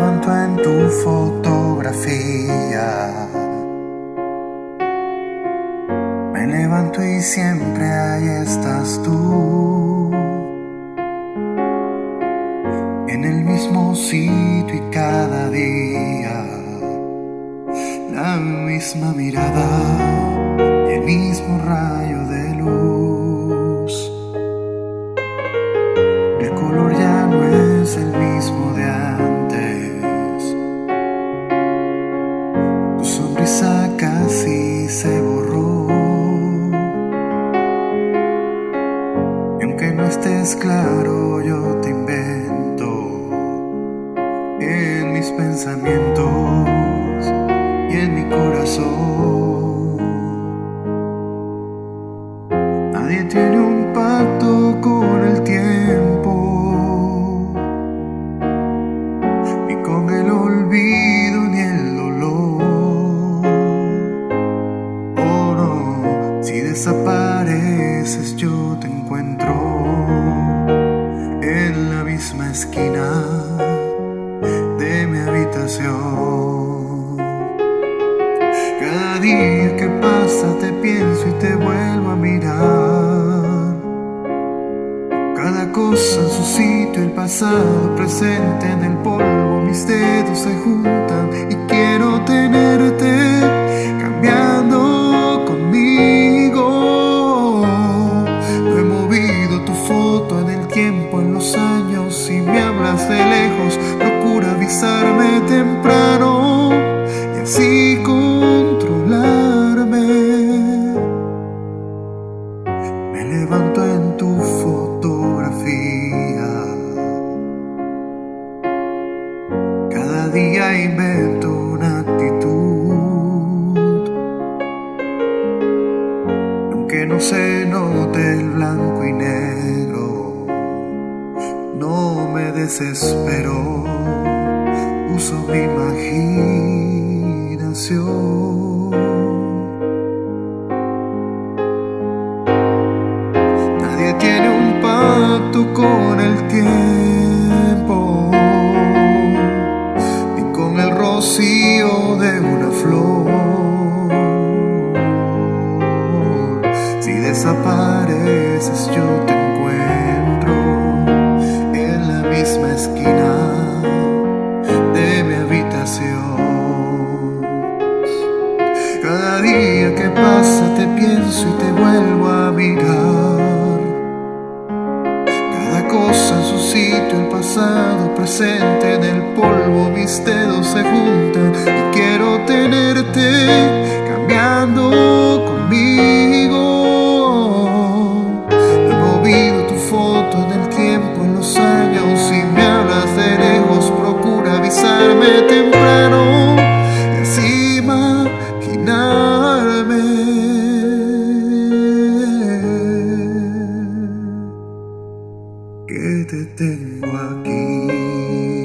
levanto en tu fotografía. Me levanto y siempre ahí estás tú. En el mismo sitio y cada día. La misma mirada el mismo rayo de sonrisa casi se borró. Y aunque no estés claro, yo te invento en mis pensamientos y en mi corazón. Nadie tiene un pacto desapareces yo te encuentro en la misma esquina de mi habitación. Cada día que pasa te pienso y te vuelvo a mirar. Cada cosa en su sitio, el pasado presente en el polvo, mis dedos se juntan no se note el blanco y negro, no me desespero. Uso mi imaginación. Nadie tiene un pacto con el tiempo, ni con el rocío de una flor. Desapareces, yo te encuentro en la misma esquina de mi habitación. Cada día que pasa te pienso y te vuelvo a mirar. Cada cosa en su sitio, el pasado presente en el polvo, mis dedos se juntan y quiero tenerte cambiando. 的电话机。